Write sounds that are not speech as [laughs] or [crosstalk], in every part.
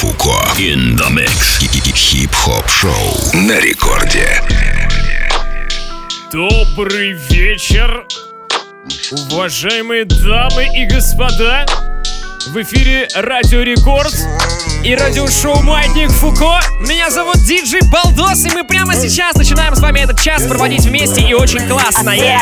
Фуко. In the mix. Хип-хоп шоу на рекорде. Добрый вечер, уважаемые дамы и господа. В эфире Радио Рекорд и радиошоу Маятник Фуко. Меня зовут Диджей Балдос, и мы прямо сейчас начинаем с вами этот час проводить вместе и очень классно. Yeah.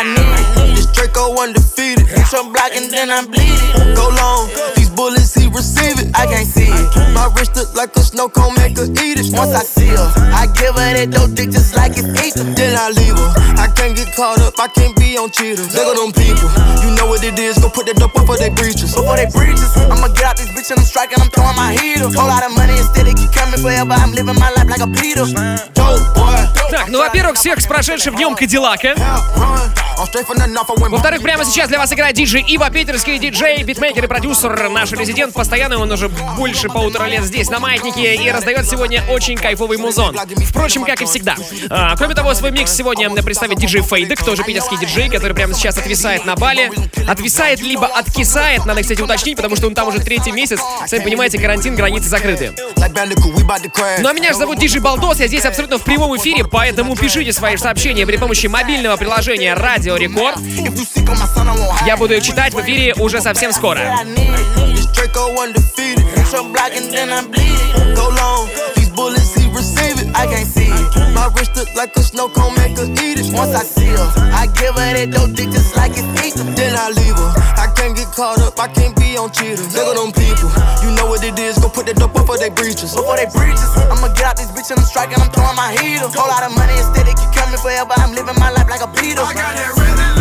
Bullets, he receive it. I can't see it. My wrist look like a snow cone, make her eat it. Once I see her, I give her that dope dick just like it's ether. Then I leave her. I can't get caught up, I can't be on cheaters. Look at them people, you know what it is. Go put that dope up for they breaches. Before they breaches, I'ma get out this bitch and I'm striking, I'm throwing my heater. Whole lot of money instead, it keep coming forever. I'm living my life like a Peter. Dope boy. Так, ну, во-первых, всех с прошедшим днем Кадиллака. Во-вторых, прямо сейчас для вас играет диджей Ива, питерский диджей, битмейкер и продюсер, наш резидент постоянный, он уже больше полутора лет здесь, на Маятнике, и раздает сегодня очень кайфовый музон. Впрочем, как и всегда. А, кроме того, свой микс сегодня представит диджей Фейдек, тоже питерский диджей, который прямо сейчас отвисает на Бали. Отвисает, либо откисает, надо, кстати, уточнить, потому что он там уже третий месяц. Сами понимаете, карантин, границы закрыты. Ну а меня же зовут Диджей Балдос, я здесь абсолютно в прямом эфире, поэтому пишите свои сообщения при помощи мобильного приложения Радио Рекорд. Я буду их читать в эфире уже совсем скоро. I can't see it. My wrist look like a snow cone, make her eat it. Once I see her, I give her that dope dick just like it's ether. Then I leave her. I can't get caught up, I can't be on cheaters. Look at them people, you know what it is. Go put that dope up for they breaches. Before they breaches, I'ma get out this bitch and I'm striking, I'm throwing my heater. Whole lot of money instead, it keep coming forever. I'm living my life like a Peter. I got that red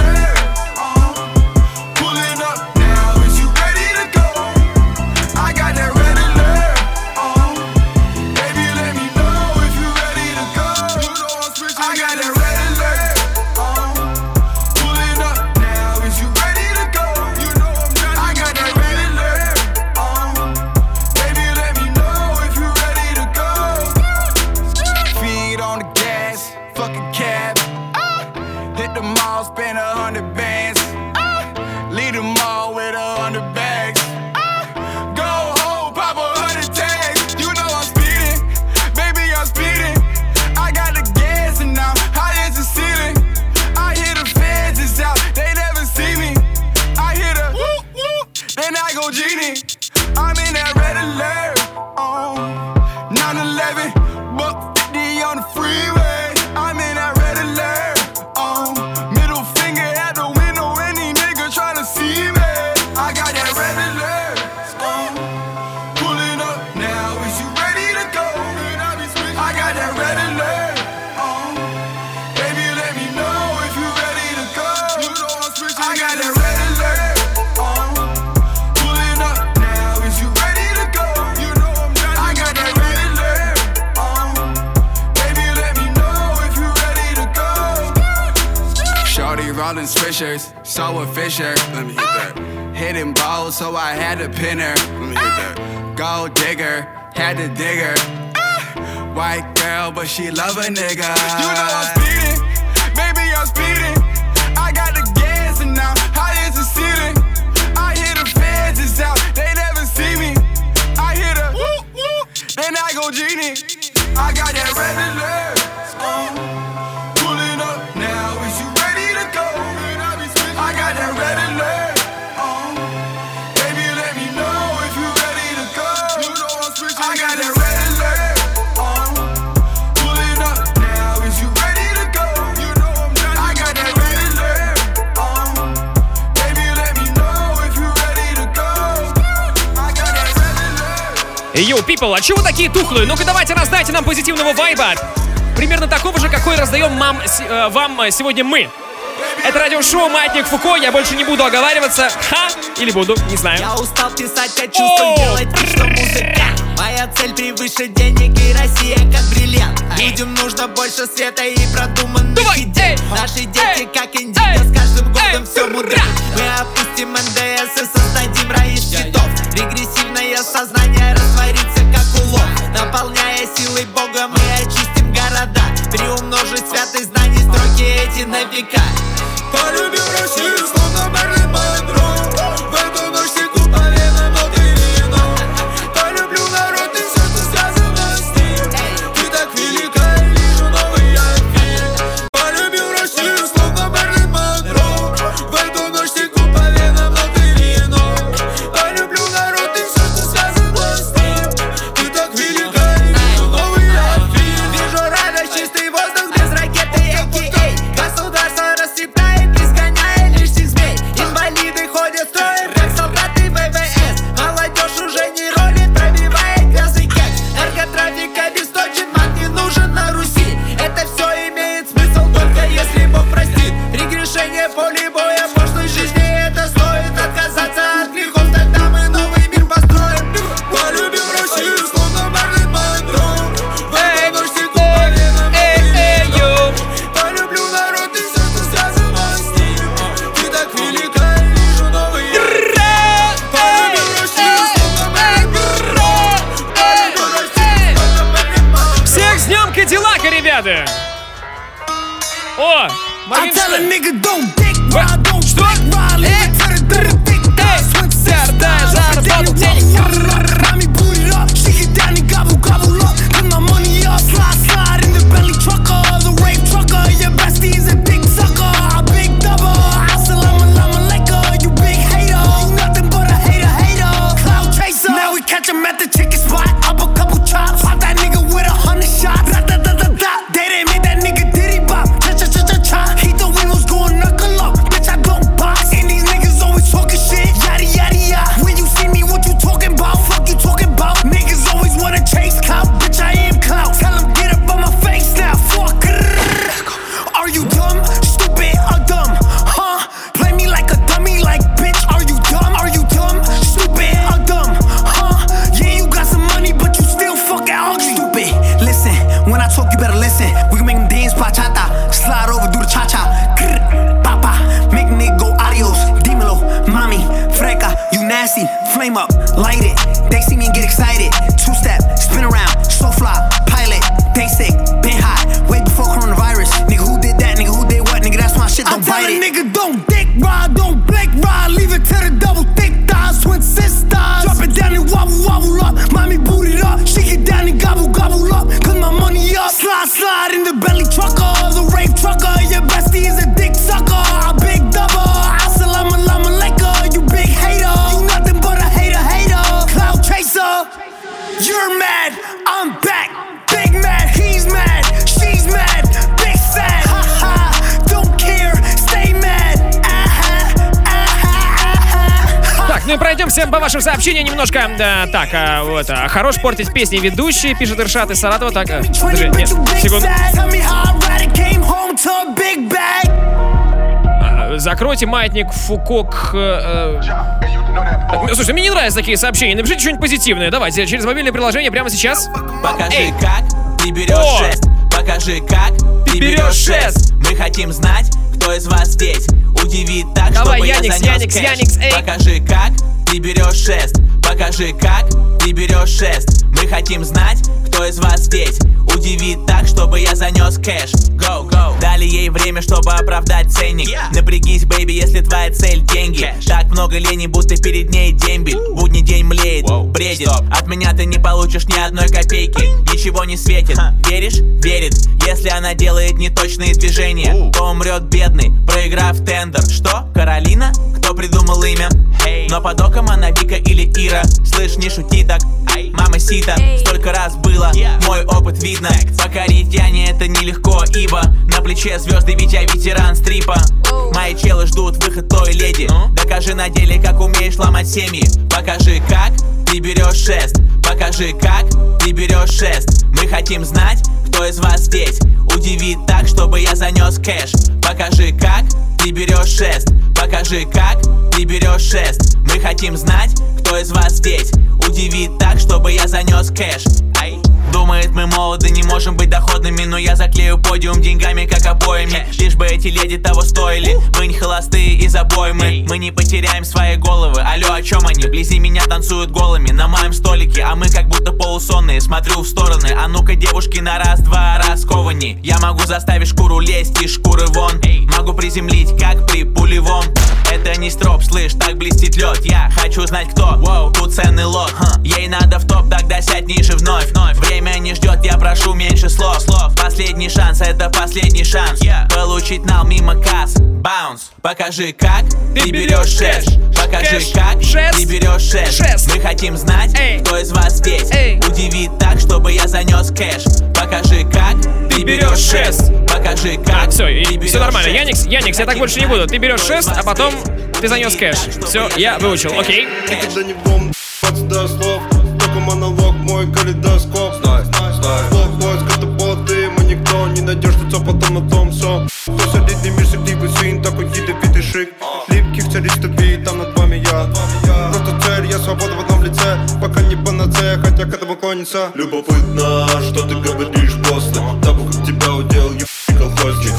Genie, I got that red alert. Йоу, people, а чего такие тухлые? Ну-ка давайте раздайте нам позитивного вайба. Примерно такого же, какой раздаем мам, э, вам сегодня мы. Это радиошоу «Маятник Фуко», я больше не буду оговариваться. Ха! Или буду, не знаю. Я устал писать, хочу что делать, что музыка. Моя цель превыше денег и Россия как бриллиант. Людям нужно больше света и продуманных Давай, идей. Наши дети как индейцы, с каждым годом все мудрее. Мы опустим НДС и создадим эти на века. Полюбил wobble up, mommy boot it up, she get down and gobble gobble up, cause my money up. Slide slide in the belly trucker, the rave trucker, your bestie is a dick sucker, a big double. Assalamu alaikum, you big hater, you nothing but a hater hater, cloud chaser. You're mad, I'm back. Ну и пройдемся по вашим сообщениям немножко. Да, так, а, вот, а, хорош портить песни ведущие, пишет Иршат из Саратова. Так, а, подожди, нет, секунду. Bag. А, Закройте маятник Фукок. э, э, ну, Слушай, мне не нравятся такие сообщения. Напишите что-нибудь позитивное. Давайте, через мобильное приложение прямо сейчас. Покажи, Эй. как ты берешь О! шест. Покажи, как ты берешь шест. Мы хотим знать, кто из вас здесь удивит так, Давай, чтобы Яникс, я занес Яникс, кэш. Яникс, эй. Покажи, как ты берешь шест. Покажи, как ты берешь шест. Мы хотим знать, кто из вас здесь удивит так, чтобы я занес кэш. Go, go. Дали ей время, чтобы оправдать ценник. Напрягись, baby, если твоя цель деньги. Так много лени, будто перед ней дембель. Будний день млеет, бредит. От меня ты не получишь ни одной копейки. Ничего не светит. Веришь? Верит. Если она делает неточные движения, то умрет бедный, проиграв тендер. Что? Каролина? Кто придумал имя? Но под оком она Вика или Ира. Слышь, не шути так. Мама Сита, столько раз было, мой опыт видно. Покорить Яне это нелегко, ибо На плече звезды, ведь я ветеран стрипа. Мои челы ждут выход той леди. Докажи на деле, как умеешь ломать семьи. Покажи, как ты берешь шест Покажи, как ты берешь шест Мы хотим знать, кто из вас здесь. Удивит так, чтобы я занес кэш. Покажи, как ты берешь шест Покажи, как ты берешь шест Мы хотим знать, кто из вас здесь. Удивит так, чтобы я занес кэш. Думает, мы молоды, не можем быть доходными Но я заклею подиум деньгами, как обоями Лишь бы эти леди того стоили. Мы не холостые и забоймы. Мы не потеряем свои головы. Алло, о чем они? Вблизи меня танцуют голыми. На моем столике, а мы как будто полусонные. Смотрю в стороны, а ну-ка девушки на раз-два раскованней. Я могу заставить шкуру лезть из шкуры вон. Могу приземлить, как при пулевом Это не строп, слышь, так блестит лед Я хочу знать кто, Воу, тут ценный лот. Ей надо в топ, тогда сядь ниже вновь. Время не ждет, я прошу меньше слов Последний шанс, это последний шанс Получить нал мимо касс Баунс, покажи как ты берешь шест Покажи Кэш, как шест, ты берешь шест шест. Мы хотим знать, Эй. кто из вас здесь Эй. Удивит так, чтобы я занес кэш Покажи как ты берешь шест Покажи как Все, и ты берешь все нормально. шест. Яникс, Яникс, я так больше не буду. Ты берешь шест, а потом здесь. ты занес кэш. Все, я выучил, окей. Никогда не бомб, до слов Только монолог, мой калейдоскоп потом на том все Кто солидный мир, сертивый сын Такой ядовитый шик. Липких царистов и там над вами я. Просто цель, я свобода в одном лице. Пока не панацея, хотя к этому клонится. Любопытно, что ты говоришь после Того, как тебя удел, ебаный колхозник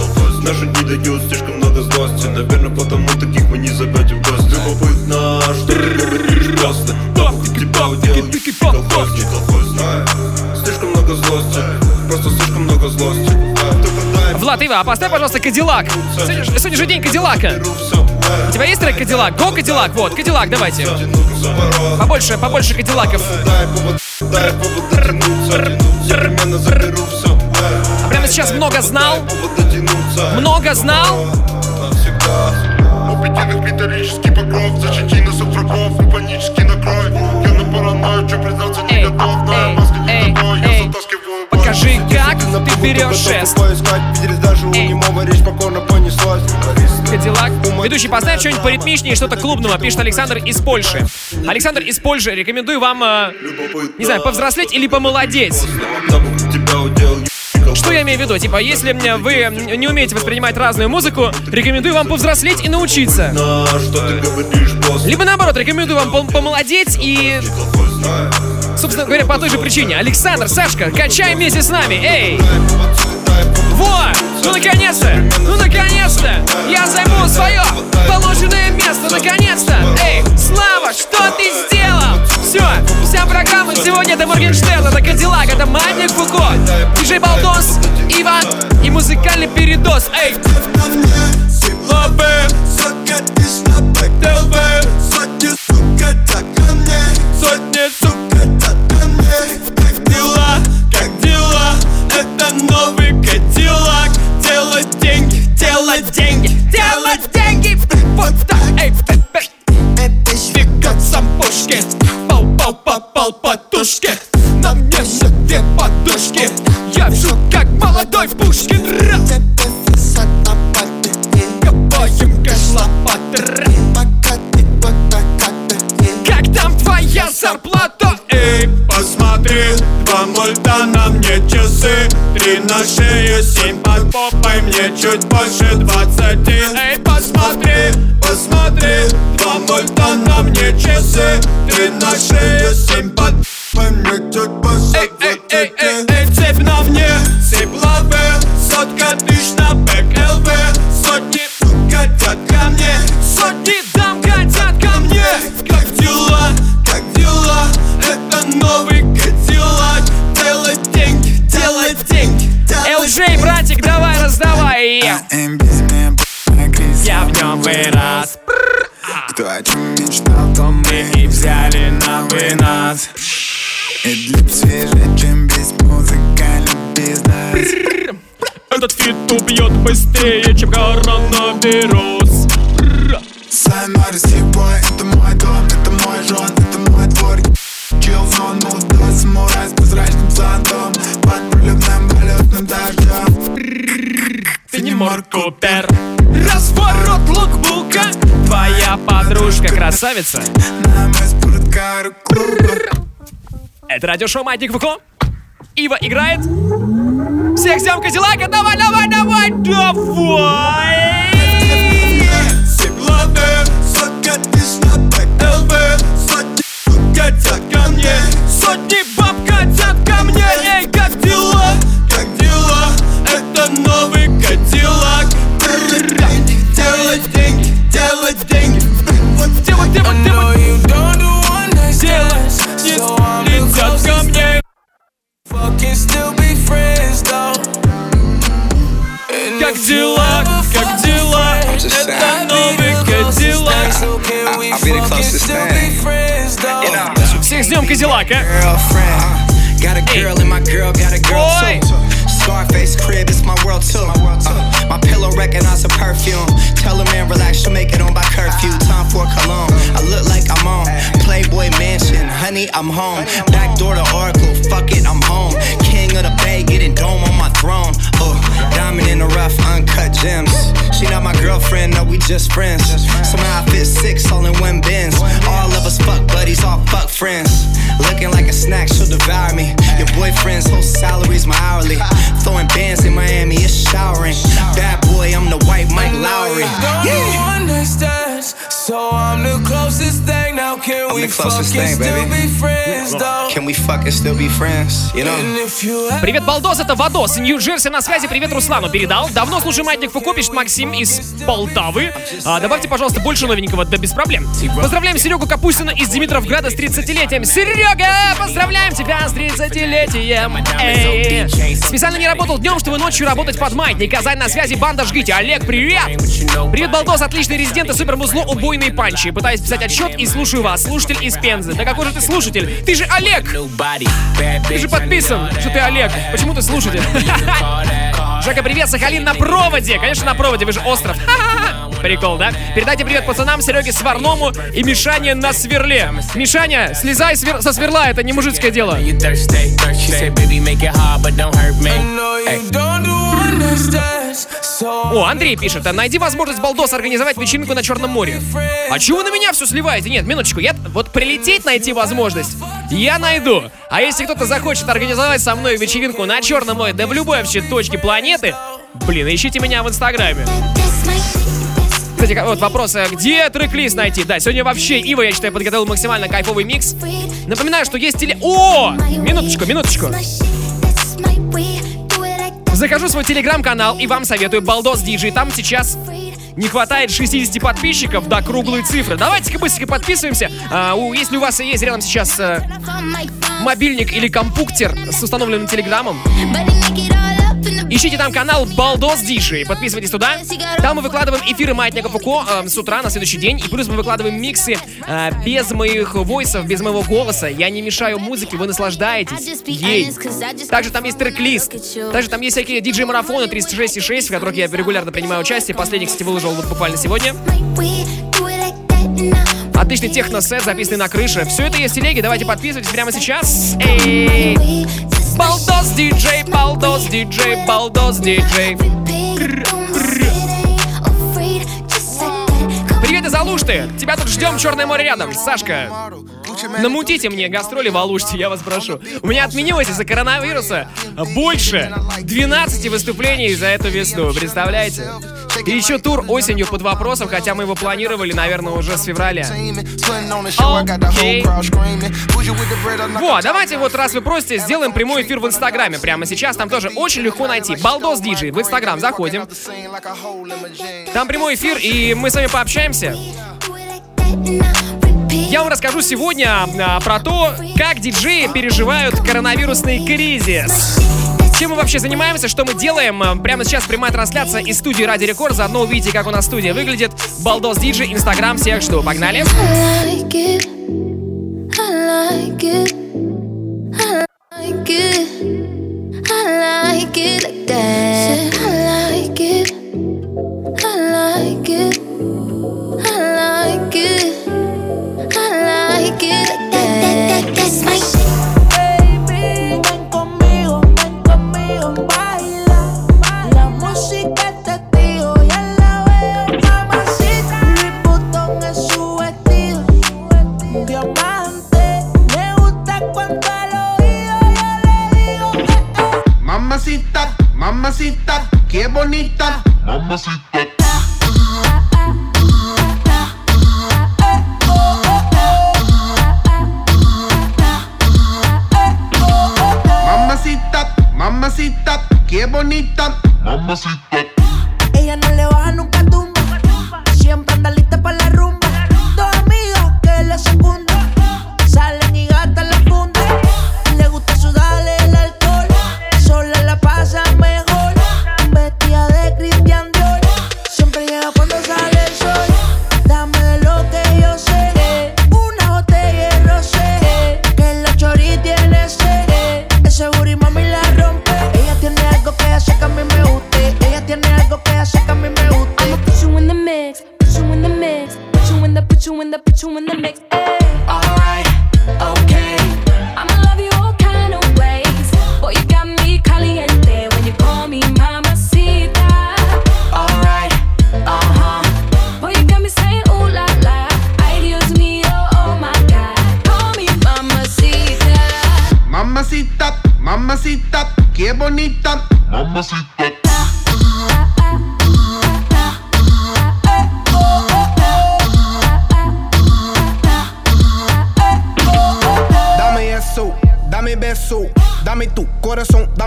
Наши не дают слишком много злости. Наверное, потому таких мы не забьем в гости. Любопытно, что ты говоришь после Того, как тебя удел, ебаный колхозник Слишком много злости, просто слишком много злости Влад, Ива, а поставь, пожалуйста, Кадиллак. Сегодня, сегодня же день Кадиллака. У тебя есть трек Кадиллак? Го Кадиллак, вот, Кадиллак, давайте. Побольше, побольше Кадиллаков. А прямо сейчас много знал, много знал. навсегда У пятинок металлический покров Защити нас от врагов и панически накрой Я на паранойю, че признаться не готов маске эй, не такой, я эй. Покажи, как ты берешь шест. поискать Виделись даже у немого речь покорно понеслась Кадиллак. Ведущий, поставь что-нибудь поритмичнее, что-то клубного, пишет Александр из Польши. Александр из Польши, рекомендую вам, э, не знаю, повзрослеть или помолодеть. Что я имею в виду? Типа, если м, вы м, не умеете воспринимать разную музыку, рекомендую вам повзрослеть и научиться. Либо наоборот, рекомендую вам пом- помолодеть и, собственно говоря, по той же причине. Александр, Сашка, качай вместе с нами, эй! Вот! Ну наконец-то! Ну наконец-то! Я займу свое положенное место! Наконец-то! Эй, Слава, что ты сделал? Все, вся программа сегодня это Моргенштерн, это Кадиллак, это Маник Фуко, диджей Балдос, Ива и музыкальный передос. Эй! Лапы, сотни, сука, как дела, как дела? Это новый Кадиллак. Делать деньги, делать деньги, делать деньги. Вот так, эй, Двигаться пушки, пау-пау попал подушки. На мне все две подушки. Я вжу, как молодой Пушкин. Ра! Копаем кэш-лопаты. Ра! Как там твоя зарплата? Посмотри, два мульта на мне часы. Три на шее, семь под попой, мне чуть больше двадцати. Эй, посмотри, посмотри, два мульта на мне часы. Три на шее, семь под попой, мне чуть больше Эй, Этот фит убьет быстрее, чем коронавирус. Сайнори Сибой, это мой дом, это мой жен, это мой двор. Чилзон, молодой самурай с прозрачным зонтом. Под проливным полетным дождем Фенимор Купер. Разворот лукбука. Твоя подружка красавица. Нам из Это радиошоу Маятник ВК Ива играет Всех ждем Кадиллака! Давай, давай, давай, давай! Хотят ко мне Сотни баб хотят ко мне! Эй, как дела? Как дела? Это новый Кадиллак! Делать деньги, делать деньги! Делать, делать, делать Делать, летят ко мне Как дела, как дела? Это новый Кадиллак I'll be the closest thing. You know, Всех с днем Кадиллака girlfriend. Got a girl and my girl got a girl Ой. too. Scarface crib, it's my world too. Uh, my pillow recognize a perfume. Tell a man relax, she'll make it on by curfew. Time for cologne. I look like I'm on Playboy Mansion. Honey, I'm home. Back door to Oracle. Fuck it, I'm home. King of the Bay, getting dome on my throne. Uh, diamond in the rough, uncut gems. She not my girlfriend, no, we just friends. Somehow I fit six all in one bins. All of us fuck buddies, all fuck friends. Looking like a snack, she'll devour me. Your boyfriend's whole salary's my hourly. Throwing bands in Miami, it's showering. Bad boy, I'm the white Mike Lowry. Yeah. So I'm the closest thing. Can I'm we fucking still be friends though? Can we fucking still be friends? You know? Привет, Балдос, это Вадос. Нью-Джерси на связи. Привет, Руслану передал. Давно слушаю Маятник Фуко, пишет Максим из Полтавы. А, добавьте, пожалуйста, больше новенького, да без проблем. Поздравляем Серегу Капустина из Димитровграда с 30-летием. Серега, поздравляем тебя с 30-летием. Эй. Специально не работал днем, чтобы ночью работать под маятник. Казань на связи, банда жгите. Олег, привет! Привет, Балдос, отличный резидент и супер музло убойные панчи. Пытаюсь писать отчет и слушаю вас. Слушатель из Пензы. Да какой же ты слушатель? Ты же Олег! Ты же подписан, что ты Олег. Почему ты слушатель? [laughs] Жека, привет, Сахалин на проводе. Конечно, на проводе, вы же остров. [laughs] Прикол, да? Передайте привет пацанам, Сереге Сварному и Мишане на сверле. Мишаня, слезай свер- со сверла, это не мужицкое дело. О, Андрей пишет, а найди возможность Балдос организовать вечеринку на Черном море. А чего на меня все сливаете? Нет, минуточку, я вот прилететь найти возможность я найду. А если кто-то захочет организовать со мной вечеринку на Черном море, да в любой вообще точке планеты, блин, ищите меня в Инстаграме. Кстати, вот вопрос, а где трек-лист найти? Да, сегодня вообще Ива, я считаю, подготовил максимально кайфовый микс. Напоминаю, что есть теле... О! Минуточку, минуточку. Захожу в свой телеграм-канал и вам советую Балдос Диджей. Там сейчас не хватает 60 подписчиков до круглой цифры. Давайте-ка быстренько подписываемся. А, у- если у вас есть рядом сейчас э, мобильник или компуктер с установленным телеграммом, Ищите там канал Балдос Диши. Подписывайтесь туда. Там мы выкладываем эфиры Маятника Фуко э, с утра на следующий день. И плюс мы выкладываем миксы э, без моих войсов, без моего голоса. Я не мешаю музыке, вы наслаждаетесь ей. Также там есть трек-лист. Также там есть всякие диджей-марафоны 36,6, в которых я регулярно принимаю участие. Последний, кстати, выложил вот буквально сегодня. Отличный техно-сет, записанный на крыше. Все это есть в телеге. Давайте подписывайтесь прямо сейчас. Эй! Балдос диджей, балдос диджей, балдос диджей. Привет из Алушты! Тебя тут ждем, Черное море рядом. Сашка, намутите мне гастроли в Алуште, я вас прошу. У меня отменилось из-за коронавируса больше 12 выступлений за эту весну, представляете? И еще тур осенью под вопросом, хотя мы его планировали, наверное, уже с февраля. Окей. Во, давайте вот, раз вы просите, сделаем прямой эфир в Инстаграме прямо сейчас. Там тоже очень легко найти. Балдос Диджей. В Инстаграм заходим. Там прямой эфир, и мы с вами пообщаемся. Я вам расскажу сегодня а, про то, как диджеи переживают коронавирусный кризис. Чем мы вообще занимаемся, что мы делаем? А, Прямо сейчас прямая трансляция из студии Ради Рекорд. Заодно увидите, как у нас студия выглядит. Балдос Диджей, Инстаграм, всех жду. Погнали! like it. I like it.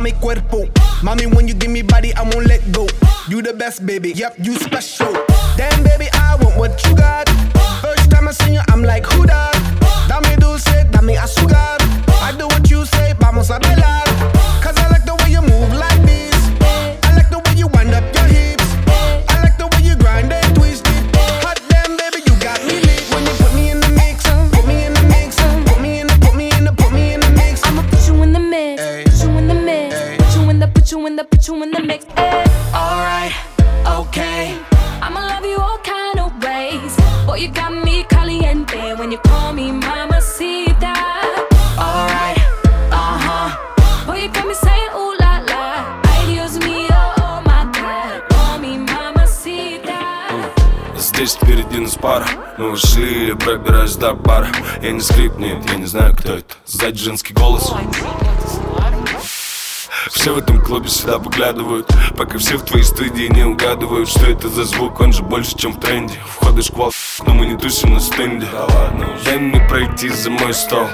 Dame cuerpo. Mommy, when you give me body, I won't let go. You the best, baby, yep, you special. До бара. Я не скрип, нет, я не знаю, кто это. Сзади женский голос. Все в этом клубе сюда поглядывают. Пока все в твоей студии не угадывают Что это за звук, он же больше, чем в тренде. Входы шквал, но мы не тусим на стенде. Дай мне пройти за мой стол.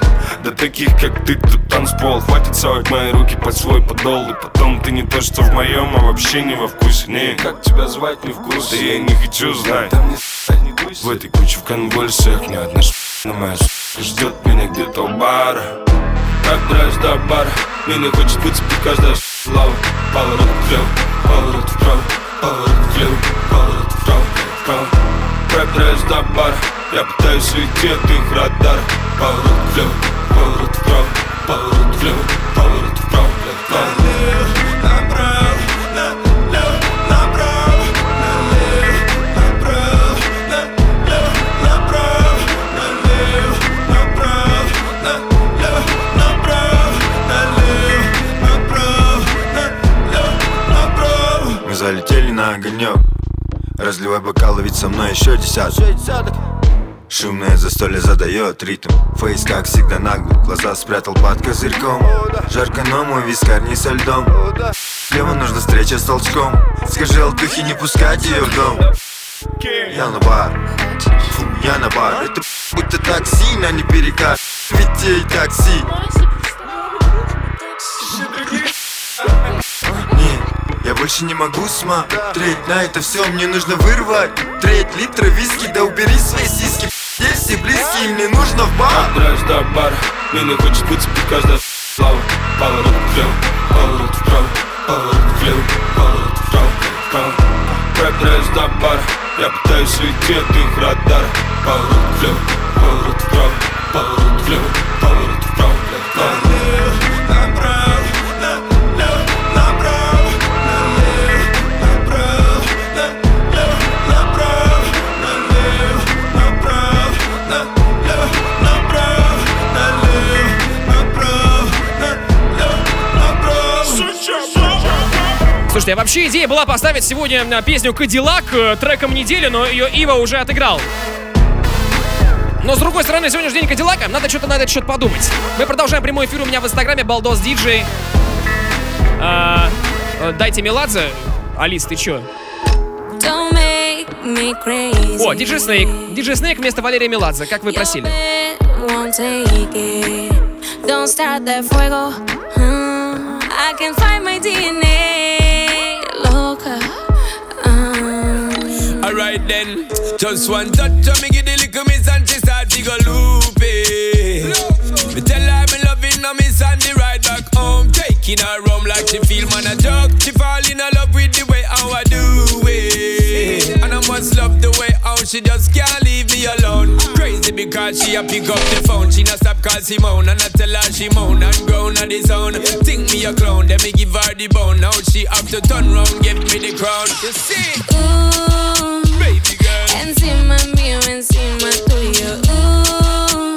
Да таких, как ты, тут танцпол. Хватит совать мои руки под свой подол. И потом ты не то, что в моем, а вообще не во вкусе. Не, как тебя звать, не вкус Да я не хочу знать В этой куче в конвульсиях ни одна на моя ждет меня где-то у бара. Как драйв до бара? Меня хочет выцепить каждая слава Поворот влево, поворот вправо Поворот влево, поворот вправо, вправо Рэп драйв до бара? Я пытаюсь уйти от их радара Поворот влево, поворот вправо Поворот влево, поворот вправо, вправо огонек. Разливай бокалы, ведь со мной еще десяток. Шумное застолье задает ритм. Фейс, как всегда, наглый. Глаза спрятал под козырьком. Жарко, но мой вискарь не со льдом. Слева нужна встреча с толчком. Скажи Алтухе не пускать ее в дом. Я на бар. Фу, я на бар. Это будто такси, на не перекат. Ведь такси больше не могу смотреть на это все Мне нужно вырвать треть литра виски. Да убери свои сиськи Есть все близкие, мне нужно в бар. Драйв до бара. Меня хочет выцепить каждая слава. Поворот влево, поворот вправо Поворот влево, поворот вправо, вправо драйв до бара. Я пытаюсь уйти от их радара. Поворот влево, поворот вправо Поворот влево, поворот вправо, вправо Слушайте, а вообще идея была поставить сегодня э, песню «Кадиллак» э, треком недели, но ее Ива уже отыграл. Но с другой стороны, сегодня же день Кадиллака, надо что-то на этот счет подумать. Мы продолжаем прямой эфир у меня в инстаграме Балдос Диджей. А, э, дайте Меладзе. Алис, ты чё? О, Диджей Снейк. Диджей Снейк вместо Валерия Меладзе, как вы просили. Don't start that fuego. Uh, I can find my DNA. Loca. Uh, Alright then, just one touch of me give the little miss and she start to go loopy. Me tell her me loving her miss and the ride back home, taking her home like she feel man a joke. She fall in love with the way how I do it, and I must love the way how she just can't leave me alone. Crazy because she a pick up the phone, she not stop call Simone and I tell her she moan and groan on the zone. Think me a clown, then me give her the bone. Now she have to turn round, give me the crown. You see? ooh. Baby girl. Encima mío, encima tuyo. Ooh.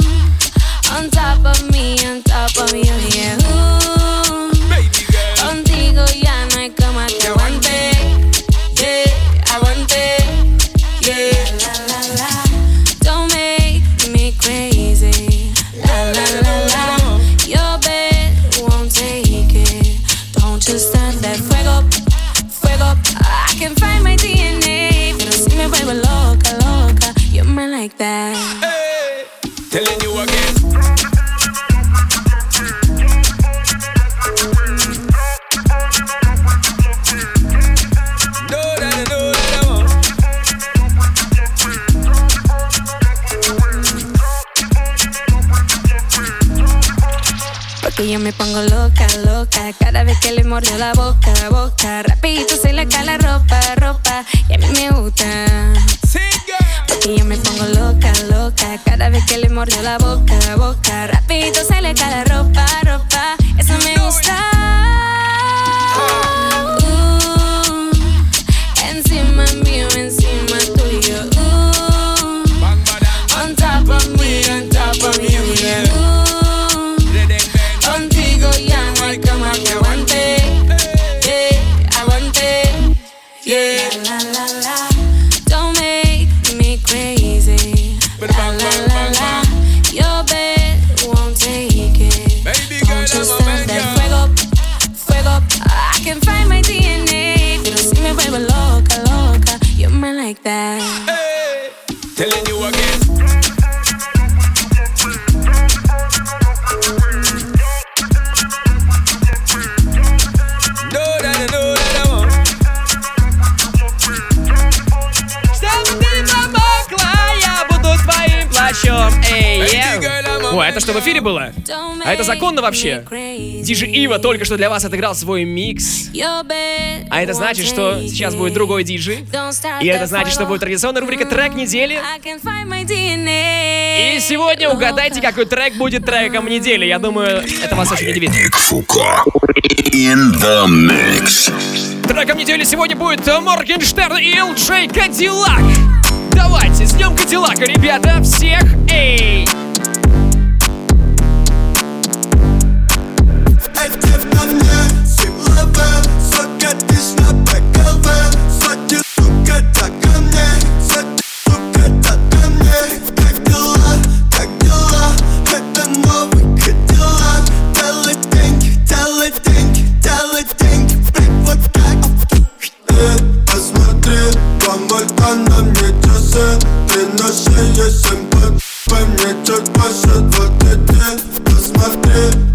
On top of me, on top of you, oh, yeah. Ooh. Me pongo loca, loca. Cada vez que le mordió la boca, boca. Rapidito se le cae la ropa, ropa. Y a mí me gusta. Porque yo me pongo loca, loca. Cada vez que le mordió la boca, boca. Rapidito se le cae la ropa, ropa. Eso me gusta было? А это законно вообще? Диджи Ива только что для вас отыграл свой микс. А это значит, что сейчас будет другой start И это значит, что будет традиционная рубрика «Трек недели». И сегодня угадайте, какой трек будет треком недели. Я думаю, это вас очень удивит. In the mix. Треком недели сегодня будет Моргенштерн и Элджей Кадиллак. Давайте, с днем Кадиллака, ребята, всех! Эй!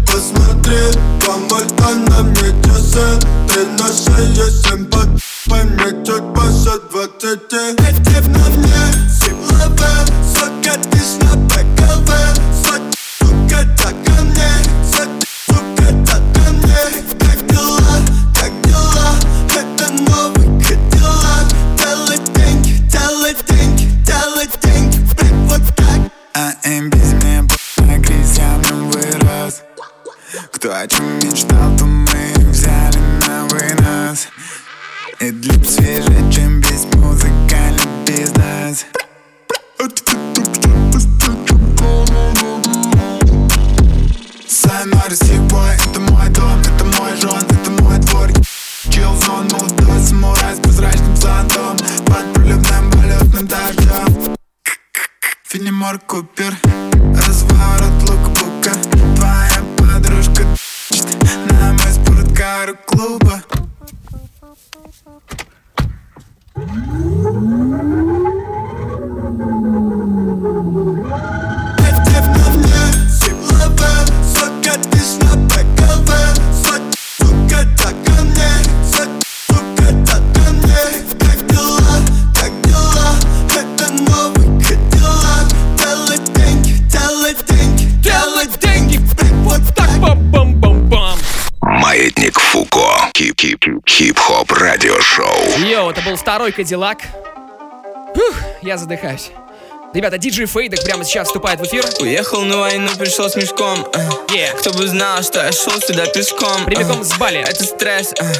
Посмотри, помой на мне часы Ты на шее семь под по мне чуть больше двадцати Посмотри, посмотри, помой это второй Кадиллак. Фух, я задыхаюсь. Ребята, диджей Фейдек прямо сейчас вступает в эфир. Уехал на войну, пришел с мешком э. Yeah. Кто бы знал, что я шел сюда пешком Прямиком э. с Бали. Это стресс э.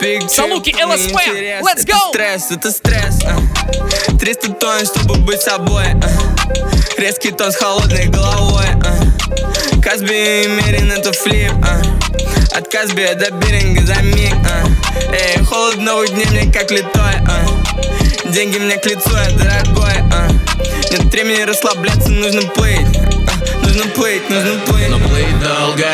Big Салуки, trip, LSP. неинтерес. Let's Это go. стресс, это стресс э. 300 тонн, чтобы быть собой э. Резкий тон с холодной головой э. Казби и Мерин это флип э. От Казби до Беринга за миг э. Эй, холод новых дней мне как литой э. Деньги мне к лицу, я дорогой э. Нет времени расслабляться, нужно плыть э. Нужно плыть, нужно плыть Но плыть долго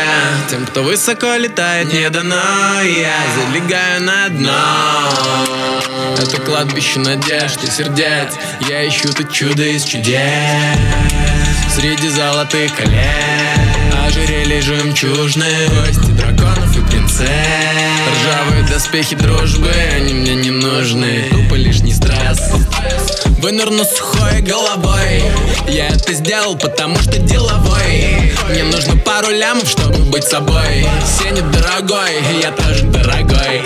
Тем, кто высоко летает, не дано Я залегаю на дно Это кладбище надежд и сердец Я ищу тут чудо из чудес Среди золотых колец ожерелье жемчужные Кости драконов и принцесс. Ржавые доспехи дружбы, они мне не нужны. Тупо лишний стресс. Вынырну сухой головой. Я это сделал, потому что деловой. Мне нужно пару лямов, чтобы быть собой. Сеня дорогой, я тоже дорогой.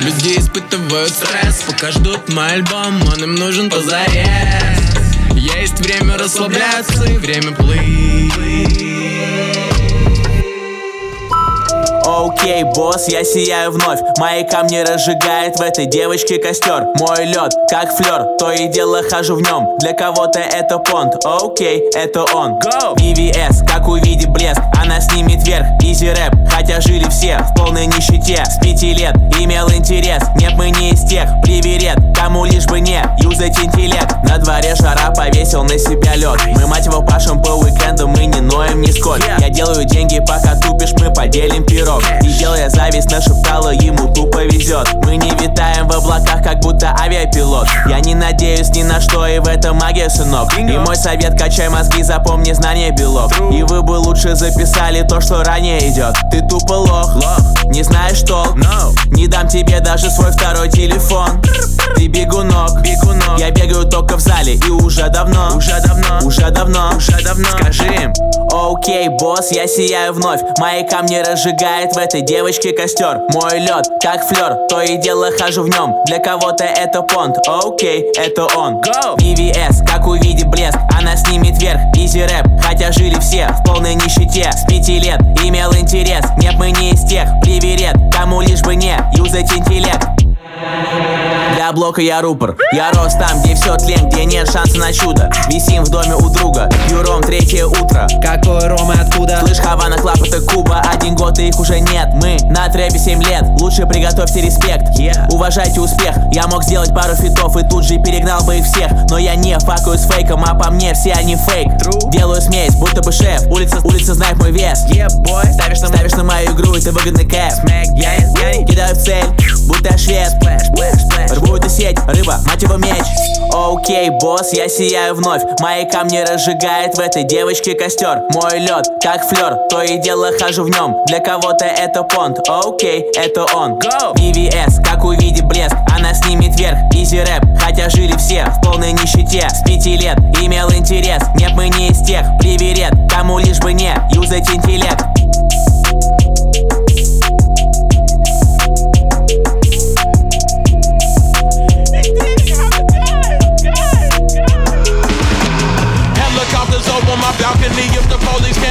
Люди испытывают стресс, пока ждут мой альбом. Он им нужен позарез Есть время расслабляться и время плыть Окей, босс, я сияю вновь. Мои камни разжигает в этой девочке костер. Мой лед, как флер, то и дело хожу в нем Для кого-то это понт, окей, это он. Go! BVS, как увидит блеск, она снимет вверх Изи рэп, хотя жили все в полной нищете. С пяти лет имел интерес, нет мы не из тех Приверет, кому лишь бы не юзать интеллект. На дворе жара повесил на себя лед. Мы мать его пашем по уикенду, мы не ноем нисколько Я делаю деньги, пока тупишь, мы поделим пирог И делая зависть нашептала, ему тупо везет Мы не витаем в облаках, как будто авиапилот. Я не надеюсь ни на что, и в этом магия, сынок. И мой совет, качай мозги, запомни знания белок. И вы бы лучше записали то, что ранее идет. Ты тупо лох, не знаешь толк. Не дам тебе даже свой второй телефон. Ты бегунок, бегунок. Я бегаю только в зале и уже давно Уже давно, уже давно, уже давно. Скажи им Окей, босс, я сияю вновь. Мои камни разжигает в этой девочке костер. Мой лед, как флер, то и дело хожу в нем Для кого-то это понт, окей, это он. Go! BVS, как увидит блеск, она снимет вверх Изи рэп, хотя жили все в полной нищете. С пяти лет имел интерес, нет мы не из тех Приверет, кому лишь бы не юзать интеллект для блока я рупор Я рос там, где все тлен, где нет шанса на чудо. Висим в доме у друга, пью третье утро. Какой ром и откуда? Слышь, Havana Club, это Куба Один год и их уже нет. Мы на трэпе 7 лет Лучше приготовьте респект. Yeah. Уважайте успех Я мог сделать пару фитов и тут же перегнал бы их всех. Но я не факаю с фейком, а по мне все они фейк. True. Делаю смесь, будто бы шеф. Улица, улица знает мой вес. Yeah, boy. Ставишь, на, ставишь на мою игру, это выгодный кэф. Я, я, я кидаю в цель, будто я швед. Splash, splash, splash. Эту сеть, рыба, мать его меч. Окей, босс, я сияю вновь. Мои камни разжигает в этой девочке костер. Мой лед, как флер, то и дело хожу в нем Для кого-то это понт, окей, это он. Go! BVS, как увидит блеск, она снимет вверх Изи рэп, хотя жили все в полной нищете. С пяти лет имел интерес, нет мы не из тех. Приверет, кому лишь бы не юзать интеллект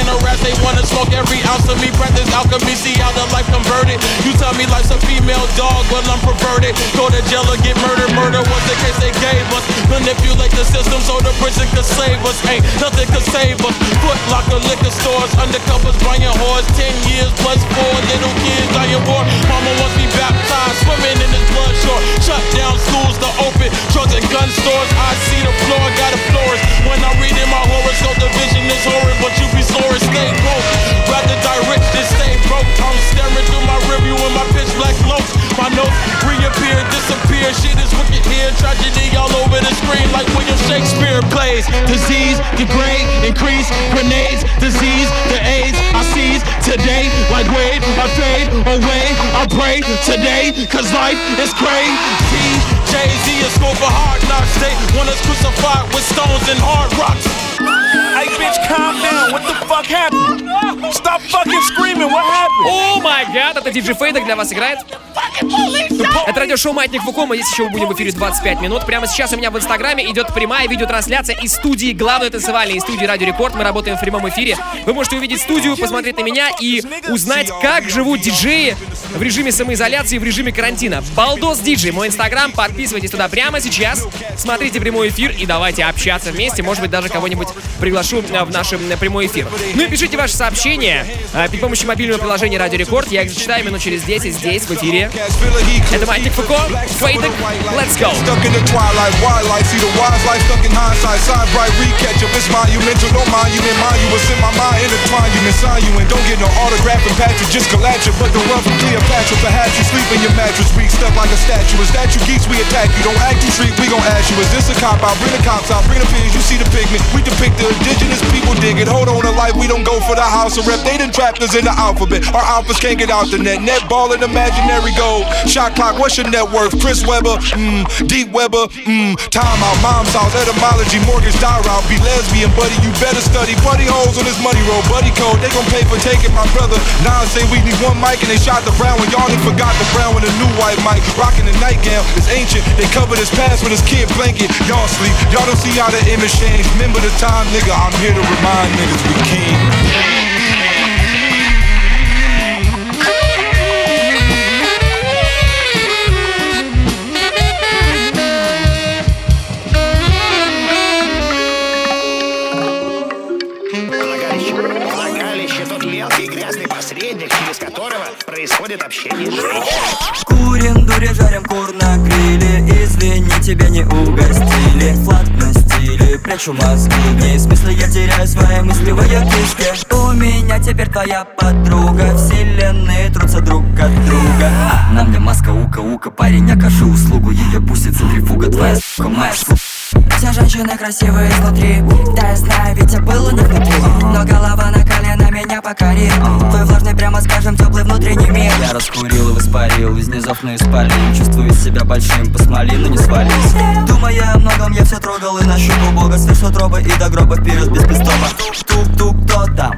no rap, they wanna smoke every me. Breath alchemy. See how the life converted. You tell me life's a female dog, well I'm perverted. Go to jail or get murdered. Murder was the case they gave us. Manipulate the system so the prison could save us. Ain't nothing could save us. Foot locker, liquor stores, undercovers, buying whores. Ten years plus four little kids dying war. Mama wants me baptized, swimming in this blood shore. Shut down schools to open drugs and gun stores. I see the floor, got a florist. When I read in my horoscope, the vision is horrid, but you be and stay broke. Rather die rich than stay broke. I'm staring through my review with my pitch black notes. My notes reappear, disappear. Shit is wicked here. Tragedy all over the screen like William Shakespeare plays. Disease, degrade, increase, grenades, disease, the AIDS I seize today. Like Wade, I fade away. I pray today, cause life is crazy. Jay-Z is school for hard knocks. They want us crucified with stones and hard rocks. Hey, bitch, calm down. What the fuck happened? Stop fucking screaming. What happened? О май гад, это диджей Фейдек для вас играет. Это радиошоу Маятник Фуко, мы здесь еще будем в эфире 25 минут. Прямо сейчас у меня в Инстаграме идет прямая видеотрансляция из студии, главной танцевальной из студии Радио Рекорд. Мы работаем в прямом эфире. Вы можете увидеть студию, посмотреть на меня и узнать, как живут диджеи в режиме самоизоляции, в режиме карантина. Балдос Диджей, мой Инстаграм, подписывайтесь туда прямо сейчас. Смотрите прямой эфир и давайте общаться вместе. Может быть, даже кого-нибудь приглашу э, в наш э, прямой эфир. Ну и пишите ваши сообщения э, при помощи мобильного приложения Радио Рекорд. Я их зачитаю минут через 10 здесь, в эфире. Это Маятник Фуко, Фейдек, let's go. Just collapse it. But the wealth from Cleopatra, perhaps you sleep in your mattress, weak stuck like a statue. Is that you geeks, we attack you, don't act you street, we gon' ask you. Is this a cop out? Bring the cops out, bring the pigs, you see the pigment. We depict the indigenous people dig it. Hold on to life, we don't go for the house to rep, they done trapped us in the alphabet. Our alphas can't get out the net. Net ball imaginary goal. Shot clock, what's your net worth? Chris Webber, mmm, Deep Webber, mmm, time out, mom's house, etymology, mortgage, die route. Be lesbian, buddy, you better study. Buddy holes on this money roll, buddy code. They gon' pay for taking my brother. Now I say we need one mic and they shot the brown one. Y'all done forgot the brown with a new white mic. Rocking the nightgown, it's ancient. They covered his past with his kid blanket. Y'all sleep, y'all don't see how the image changed. Remember the time, nigga, I'm here to remind niggas we king. Происходит общение Курим, дури, жарим кур на гриле. Извини, тебя не угостили. Флаг на стиле, прячу мозги. Не смысла, я теряю свои мысли в ее киске У меня теперь твоя подруга. Вселенные трутся друг от друга. Нам для маска, ука, ука Парень, окажи услугу. Ее пустит центрифуга Твоя сука, моя сука все женщины красивые изнутри Да я знаю, ведь я был у них внутри. Но голова на колено меня покорит. Твой влажный, прямо скажем, теплый внутренний мир. Я раскурил и воспарил, из низов на исполин Чувствую себя большим, посмоли, но не свались. Думая о многом, я все трогал и нащупал Бога Сверх утробы и до гроба вперед без пистома Тук-тук, кто там?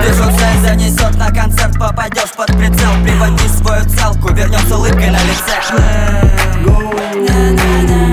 Движется и занесет на концерт Попадешь под прицел. Приводи свою целку Вернем с улыбкой на лице na na na.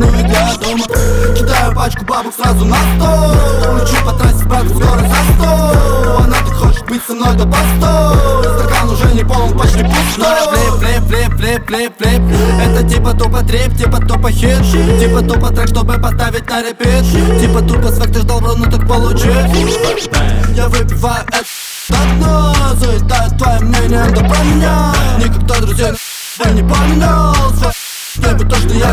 И для дома. Кидаю пачку бабок сразу на стол. Лечу по трассе, брат, скоро за сто. Она так хочет быть со мной до постой Стакан уже не полон, почти пустой. Флип, флип, флип, флип клип Это типа тупо трип, типа тупо хит. Типа тупо трек, чтобы поставить на репит. Типа тупо свек, ты ждал, бро, ну так получи. Я выпиваю это давно Заедает твоим мнением, да про Никогда друзей я не bo też ty ja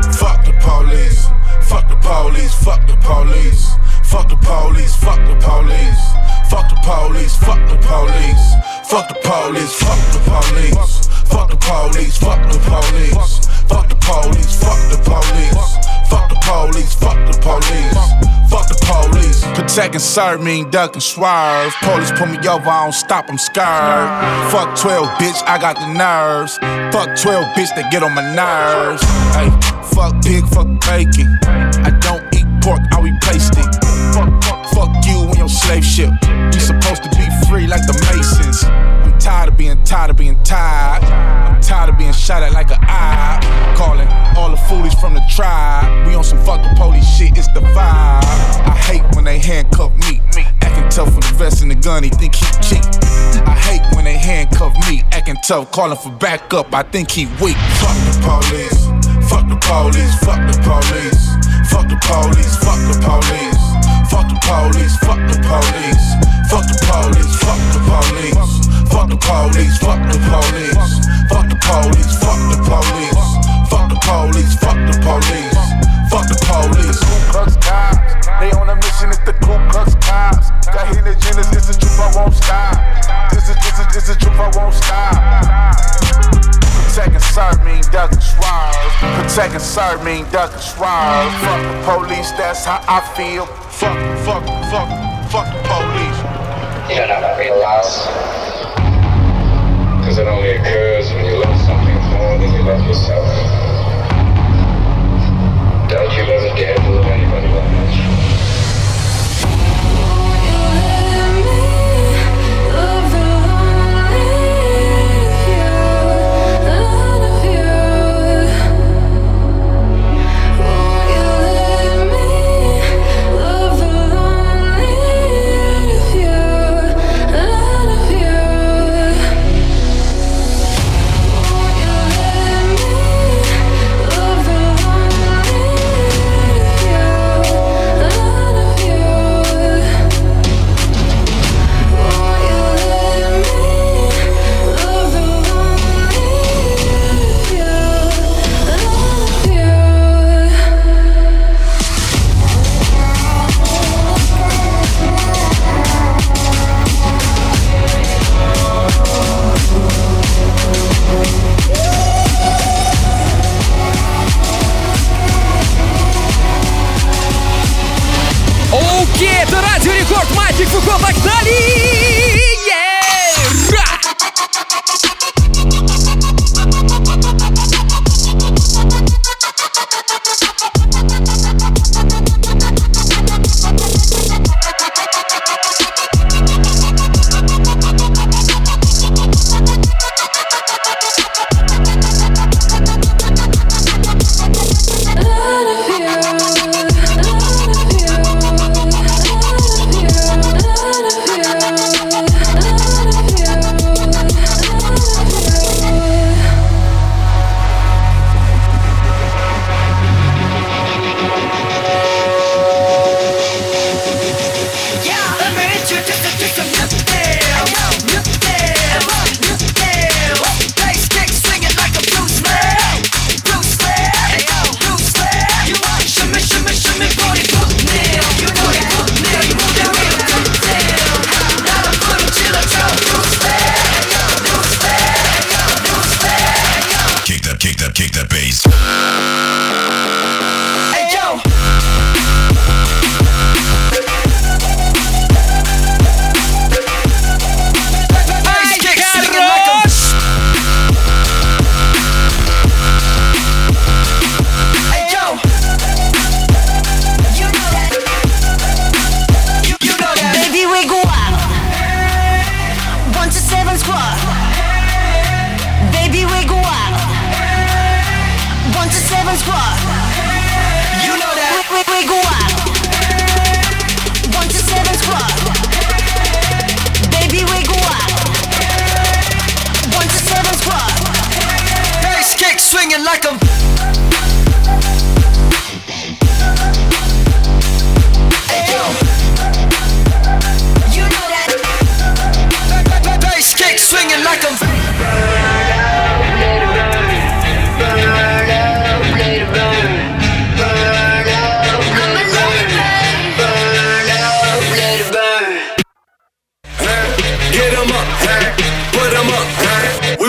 Fuck the police, fuck the police, fuck the police. Fuck the police, fuck the police. Fuck the police, fuck the police. Fuck the police, fuck the police. Fuck the police, fuck the police. Fuck the police, fuck the police. Fuck the police, fuck the police. Fuck the police. Protect and serve mean duck and swerve. Police pull me over, I don't stop, I'm scared. Fuck 12, bitch, I got the nerves. Fuck 12, bitch, that get on my nerves. Hey, fuck pig, fuck bacon. I don't eat pork, I replaced it. Fuck you and your slave ship. You supposed to be free like the Masons. I'm tired of being tired of being tired. I'm tired of being shot at like an eye. Calling all the foolies from the tribe. We on some fuck the police shit, it's the vibe. I hate when they handcuff me. Acting tough from the vest and the gun, he think he cheap. I hate when they handcuff me. Acting tough, calling for backup, I think he weak. Fuck the police. Fuck the police. Fuck the police. Fuck the police, fuck the police. Fuck the police, fuck the police. Fuck the police, fuck the police. Fuck the police, fuck the police. Fuck the police, fuck the police. Fuck the police, fuck the police. Fuck the police. Ku Klux cops, they on a mission. It's the Ku Klux cops. Got hidden agendas. It's the truth. I won't stop. This is this is this is truth. I won't stop. Serve mean duck and. Protect and serve mean duck and. Fuck the police. That's how I feel. Fuck, fuck, fuck, fuck the police. You don't know real loss. Because it only occurs when you love something more than you love yourself. Don't you ever dare to love anybody that końcu chłopak znali yeah!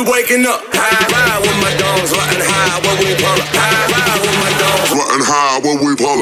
We waking up, high, ride with my dogs, riding high when we pull up, high, ride with my dogs, riding high when we pull up,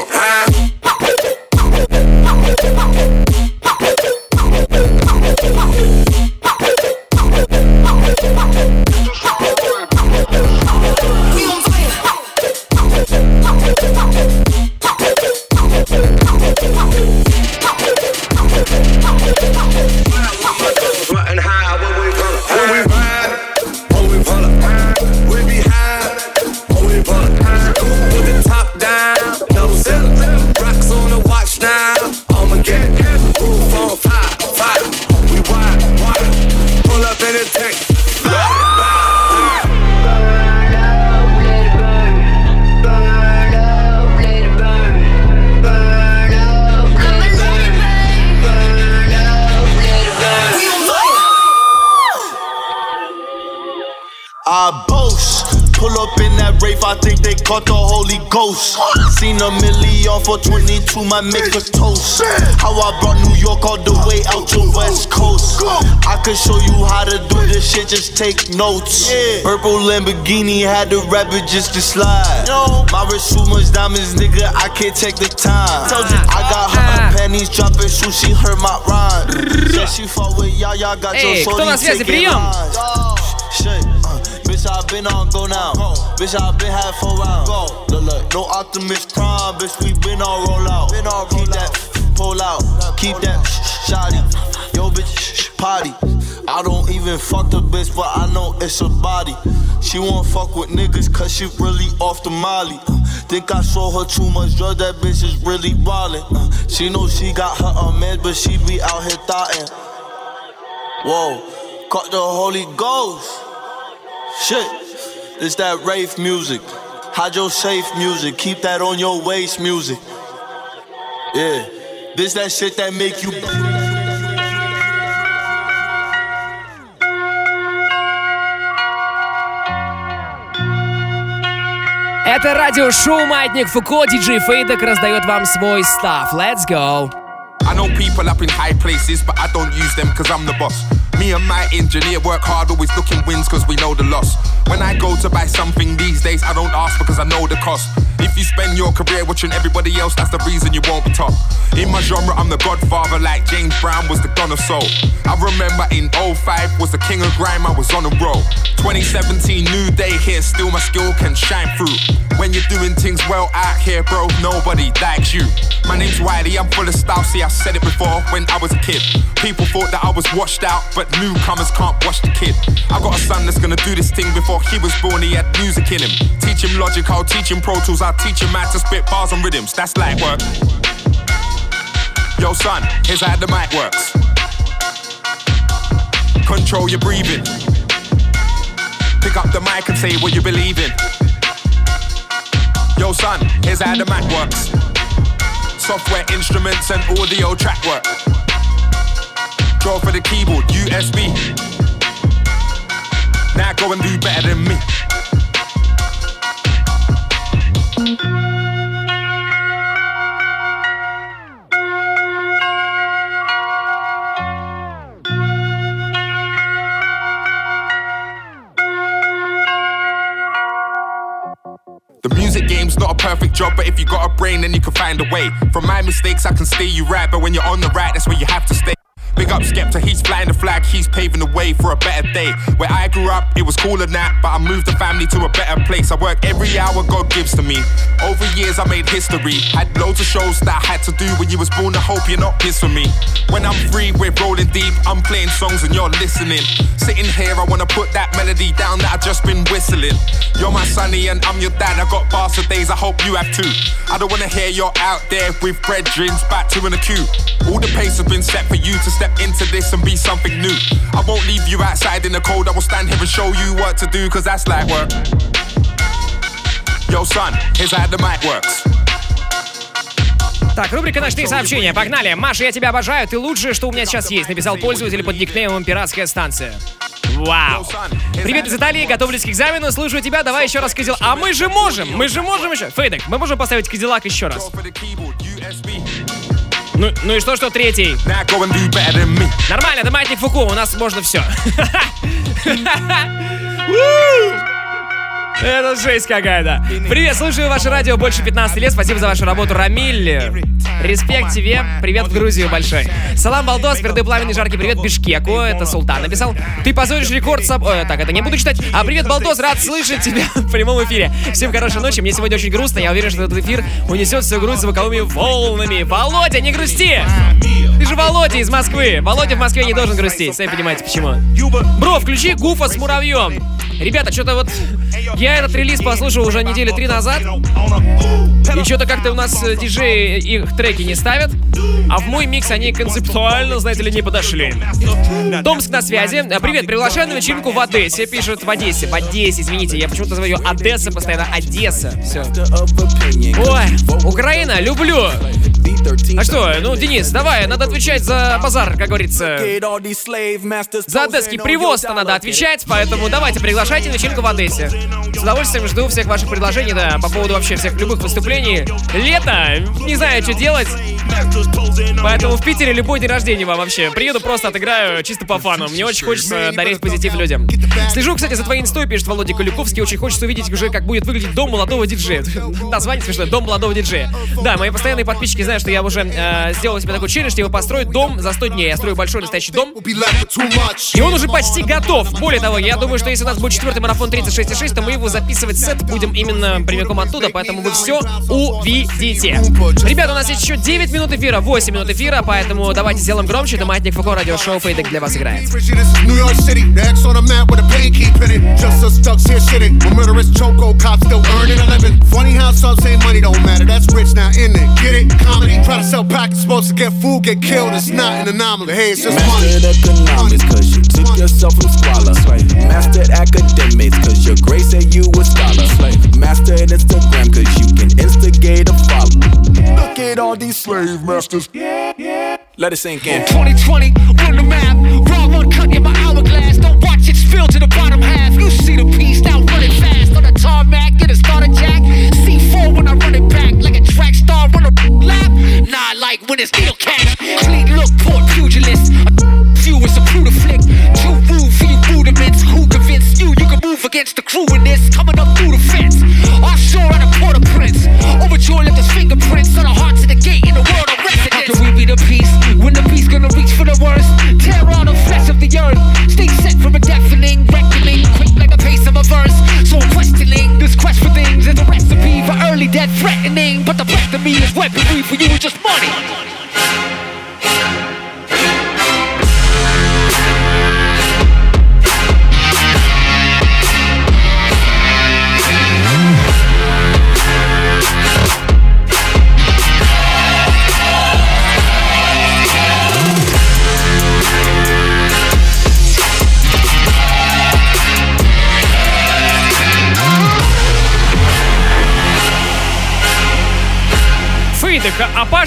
a million for 22, might make a toast. How I brought New York all the way out to West Coast. I could show you how to do this shit, just take notes. Purple Lamborghini had the rabbit just to slide. My wrist too much diamonds, nigga, I can't take the time. I got her panties dropping, shoes, she heard my rhyme. Said she fought with y'all, y'all got your Эй, кто на shorty связи? taking Прием! lines. Shit, uh, bitch, I been on go now. Bitch, I been had four rounds. Look, look, no optimist Prime, bitch, we been on roll out. Been on Keep that pull out, keep that shotty. Yo, bitch, potty. I don't even fuck the bitch, but I know it's a body. She won't fuck with niggas cause she really off the molly. Uh, think I show her too much drug, that bitch is really ballin'. Uh, she know she got her a man, but she be out here thottin'. Whoa, caught the Holy Ghost. Shit, it's that rave music. Hide your safe music. Keep that on your waist music. Yeah, this that shit that make you. Это радиошоу «Маятник Фуко». Диджей Фейдек раздает вам свой став. Let's go. I know people up in high places, but I don't use them cause I'm the boss. Me and my engineer work hard, always looking wins cause we know the loss. When I go to buy something these days, I don't ask because I know the cost. If you spend your career watching everybody else, that's the reason you won't be top. In my genre, I'm the godfather, like James Brown was the gun of soul. I remember in 05 was the king of grime, I was on a roll. 2017, new day here, still my skill can shine through. When you're doing things well out here, bro, nobody likes you. My name's Wiley, I'm full of style, see, I said it before when I was a kid. People thought that I was washed out, but newcomers can't wash the kid. I got a son that's gonna do this thing before he was born, he had music in him. Teach him logic, I'll teach him Pro Tools, I'll teach him how to spit bars and rhythms, that's light work. Yo, son, here's how the mic works. Control your breathing. Pick up the mic and say what you believe in. Yo, son, here's how the mic works. Software instruments and audio track work. Draw for the keyboard, USB. Now go and do better than me. The music game's not a perfect job, but if you got a brain, then you can find a way. From my mistakes, I can steer you right, but when you're on the right, that's where you have to stay. Up Skepta, he's flying the flag, he's paving the way for a better day. Where I grew up, it was cooler than that, but I moved the family to a better place. I work every hour God gives to me. Over years, I made history. Had loads of shows that I had to do when you was born. I hope you're not pissed for me. When I'm free, we're rolling deep. I'm playing songs and you're listening. Sitting here, I wanna put that melody down that I've just been whistling. You're my sonny and I'm your dad. I got bars days, I hope you have too. I don't wanna hear you're out there with brethrens back to in a queue. All the pace has been set for you to step into this and be something new. I won't leave you outside in the cold. I will stand here and show you what to do, cause that's like work. Yo, son, here's how the mic works. Так, рубрика «Ночные сообщения». Погнали. Маша, я тебя обожаю. Ты лучшее, что у меня сейчас есть. Написал пользователь под никнеймом «Пиратская станция». Вау. Привет из Италии, готовлюсь к экзамену, слушаю тебя, давай еще раз Кадиллак. А мы же можем, мы же можем еще. Фейдек, мы можем поставить Кадиллак еще раз. Ну, ну и что, что третий? Нормально, это маятник Фуко, у нас можно все. [laughs] [laughs] Это жесть какая-то. Привет, слушаю ваше радио больше 15 лет. Спасибо за вашу работу, Рамиль. Респект тебе. Привет в Грузию большой. Салам, Балдос, передаю пламенный жаркий привет Бишкеку. Это Султан написал. Ты позоришь рекорд соб... Ой, так, это не буду читать. А привет, Балдос, рад слышать тебя [laughs] в прямом эфире. Всем хорошей ночи. Мне сегодня очень грустно. Я уверен, что этот эфир унесет всю грудь звуковыми волнами. Володя, не грусти! Ты же Володя из Москвы. Володя в Москве не должен грустить. Сами понимаете, почему. Бро, включи Гуфа с муравьем. Ребята, что-то вот... Я этот релиз послушал уже недели три назад. И что-то как-то у нас э, диджеи их треки не ставят. а в мой микс они концептуально, знаете ли, не подошли. Томск на связи. Привет, приглашаю на вечеринку в Одессе. Пишет в Одессе. В Одессе, извините, я почему-то ее Одесса постоянно. Одесса. Все. Ой, Украина, люблю. А что, ну, Денис, давай, надо отвечать за базар, как говорится. За одесский привоз-то надо отвечать, поэтому давайте приглашайте на вечеринку в Одессе. С удовольствием жду всех ваших предложений, да, по поводу вообще всех любых выступлений. Лето, не знаю, что делать. Поэтому в Питере любой день рождения вам вообще. Приеду, просто отыграю чисто по фану. Мне очень хочется дарить позитив людям. Слежу, кстати, за твоей инстой, пишет Володя Куликовский. Очень хочется увидеть уже, как будет выглядеть дом молодого диджея. [laughs] Название смешное, дом молодого диджея. Да, мои постоянные подписчики знают, что я уже э, сделал себе такой челлендж, типа построить дом за 100 дней. Я строю большой настоящий дом. И он уже почти готов. Более того, я думаю, что если у нас будет четвертый марафон 36.6, то мы его записывать сет будем именно прямиком оттуда, поэтому вы все увидите. Ребята, у нас есть еще 9 минут эфира, 8 минут эфира, поэтому давайте сделаем громче. Это Маятник Фуко, радиошоу Фейдек для вас играет. Funny how some say money don't matter. That's rich now, in it? Get it? Comedy. Try to sell packets, supposed to get food, get killed. It's not an anomaly. Hey, it's just money. Mastered economics, cause you took yourself from squalor. Mastered academics, cause your grade said you a scholar. Mastered Instagram, cause you can instigate a follow. Look at all these slave masters. Let it sink in. 2020, run the map. Raw one cut in my hourglass. Don't watch it spill to the bottom half. You see the piece now running fast on the tarmac. Get a starter jack. C4 when I run it back like a track star run a lap. Nah, like when it's steel cash. Clean look, port pugilist. A few is a brutal flick. Rude for you rudiments. Who convinced you you can move against the crew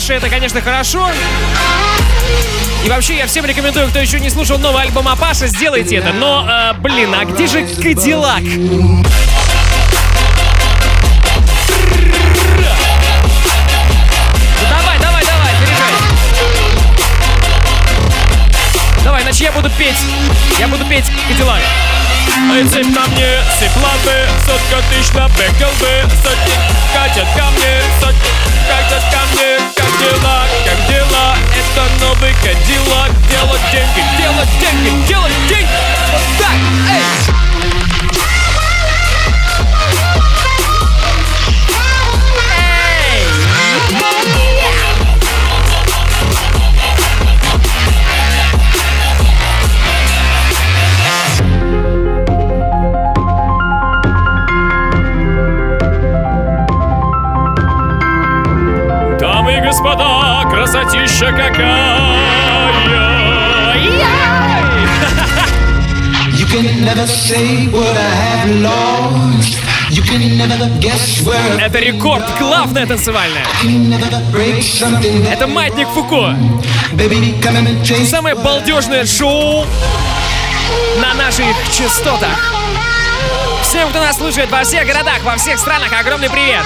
Паша это, конечно, хорошо. И вообще, я всем рекомендую, кто еще не слушал новый альбом Апаша, сделайте это. Но, э, блин, а где же Кадиллак? Ну иначе я буду петь. Я буду петь Кадиллак. Цепь на мне, сыпь лапы, сотка тысяч на бэкэлбы, сотни катят ко мне, сотни катят ко мне, дела, как дела, это новый кадиллак, делать деньги, делать деньги, делать деньги, так, эй! Господа, красотища какая! You can never say what I have lost. You can never guess where Это рекорд, главное танцевальное. Это Маятник Фуко. Самое балдежное шоу на наших частотах. Всем, кто нас слушает во всех городах, во всех странах, огромный привет!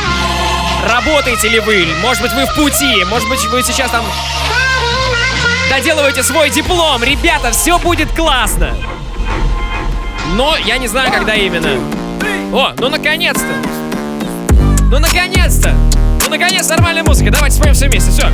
Работаете ли вы? Может быть, вы в пути? Может быть, вы сейчас там доделываете свой диплом? Ребята, все будет классно! Но я не знаю, когда именно. О, ну наконец-то! Ну наконец-то! Ну наконец нормальная музыка. Давайте споем все вместе. Все.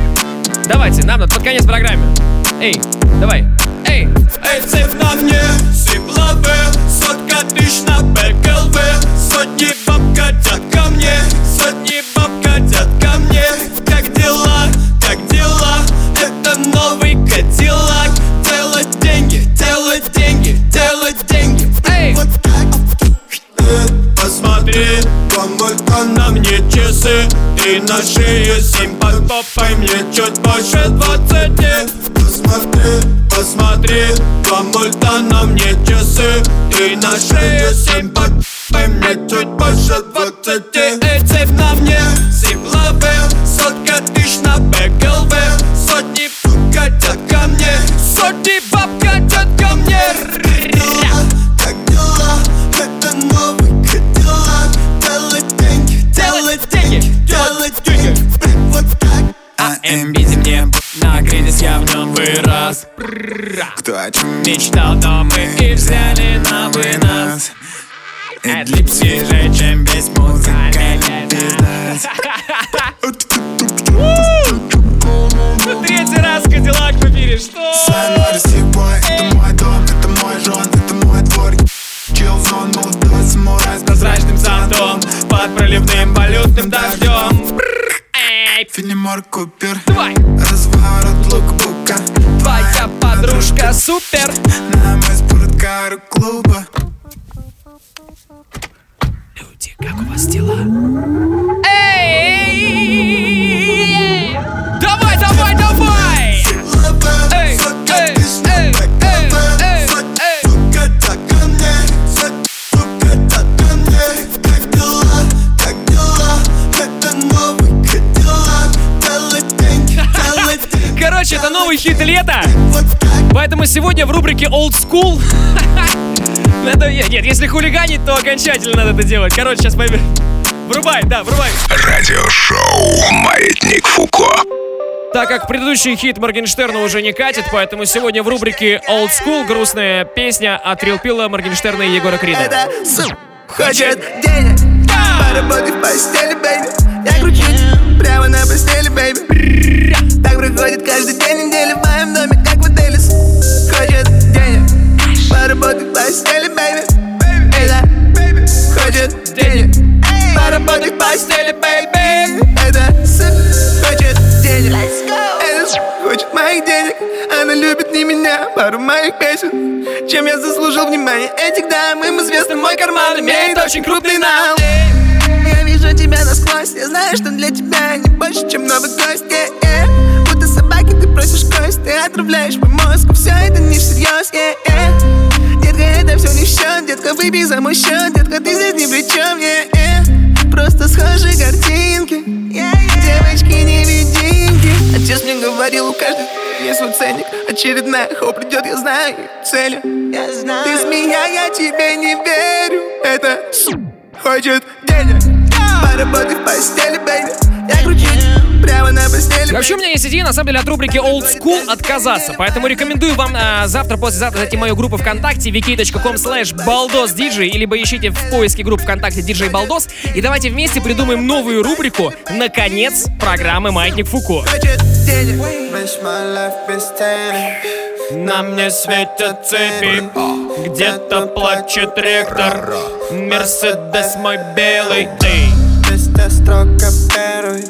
Давайте, нам надо под конец программы. Эй, давай. Эй, Эй, цепь на мне, сыпь лапы, сотка тысяч на БКЛВ, сотни баб катят ко мне, сотни баб катят ко мне. Как дела, как дела, это новый кадиллак, канал. на мне часы И на шее семь. Под попой Мне чуть больше двадцати. Посмотри, посмотри Два мульта на мне часы И на шее семь. Под попой Мне чуть больше двадцати. Эй, цепь на мне, сипловы Сотка АМБ мне на кризис я в нем вырос. Кто о чем Мечтал, но мы и взяли на вынос. Эдлип свежее, чем весь музыкальный бизнес Третий раз Кадиллак в эфире, что? Санари Сибой, это мой дом, это мой жон, это мой двор. Чилзон, молодой самурай с Прозрачным зонтом под проливным валютным дождем Филимор Купер Давай! Разворот лукбука Твоя подружка супер На мой спорткар клуба Люди, как у вас дела? Эй! Короче, это новый хит лета. Поэтому сегодня в рубрике Old School... [laughs] Надо, нет, если хулиганить, то окончательно надо это делать. Короче, сейчас поймем. Врубай, да, врубай. Радиошоу «Маятник Фуко». Так как предыдущий хит Моргенштерна уже не катит, поэтому сегодня в рубрике Old School грустная песня от Рилпила, Моргенштерна и Егора Крида. Эта сука хочет денег Поработай в постели, baby Я кручусь прямо на постели, baby Проходит каждый день недели в моем доме, как в отеле Хочет денег Поработай в постели, baby Это хочет денег Поработай в постели, baby Это хочет денег. Это хочет моих денег. Она любит не меня, пару моих песен. Чем я заслужил внимание этих дам? Им известно, мой карман имеет очень крупный нал Я вижу тебя насквозь. Я знаю, что для тебя не больше, чем новый гость Ты отравляешь мой мозг Все это не всерьез yeah, yeah. Детка, это все не в счет Детка, выпей за мой счет Детка, ты здесь ни при чем yeah, yeah. Просто схожие картинки Девочки-невидимки Отец мне говорил, у каждой есть свой ценник. Очередная хоп придет, я знаю целью Ты змея, я тебе не верю. Это хочет денег. Поработай в постели, бэйби. Я постели Вообще у меня есть идея, на самом деле, от рубрики Old School отказаться. Поэтому рекомендую вам а, завтра, послезавтра зайти в мою группу ВКонтакте wiki.com slash baldosdj либо ищите в поиске групп ВКонтакте DJ Балдос и давайте вместе придумаем новую рубрику «Наконец» программы «Маятник Фуко». На мне светят цепи. Где-то плачет ректор. Мерседес мой белый. Вместо строка первый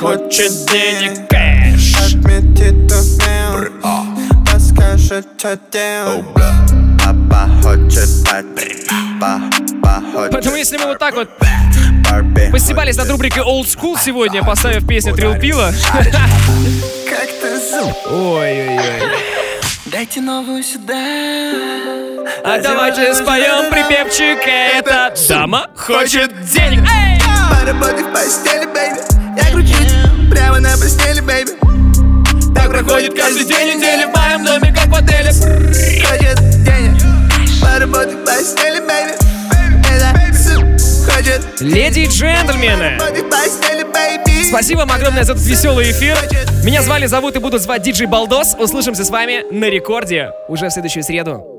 Хочет денег кэш Отметит умел Подскажет, что делать Папа хочет хочет Поэтому если мы вот так вот постебались над рубрикой Old School сегодня, поставив песню Трилпила. Как ты зуб Ой-ой-ой. Дайте новую сюда А давайте споем припевчик Это дама хочет денег! Поработай в постели, baby Я кручусь прямо на постели, baby Так проходит каждый день недели в моем доме, как в отеле. Хочет денег Поработай в постели, хочет Леди и джентльмены. Спасибо вам огромное за этот веселый эфир. Меня звали, зовут и буду звать Диджей Балдос. Услышимся с вами на рекорде Уже в следующую среду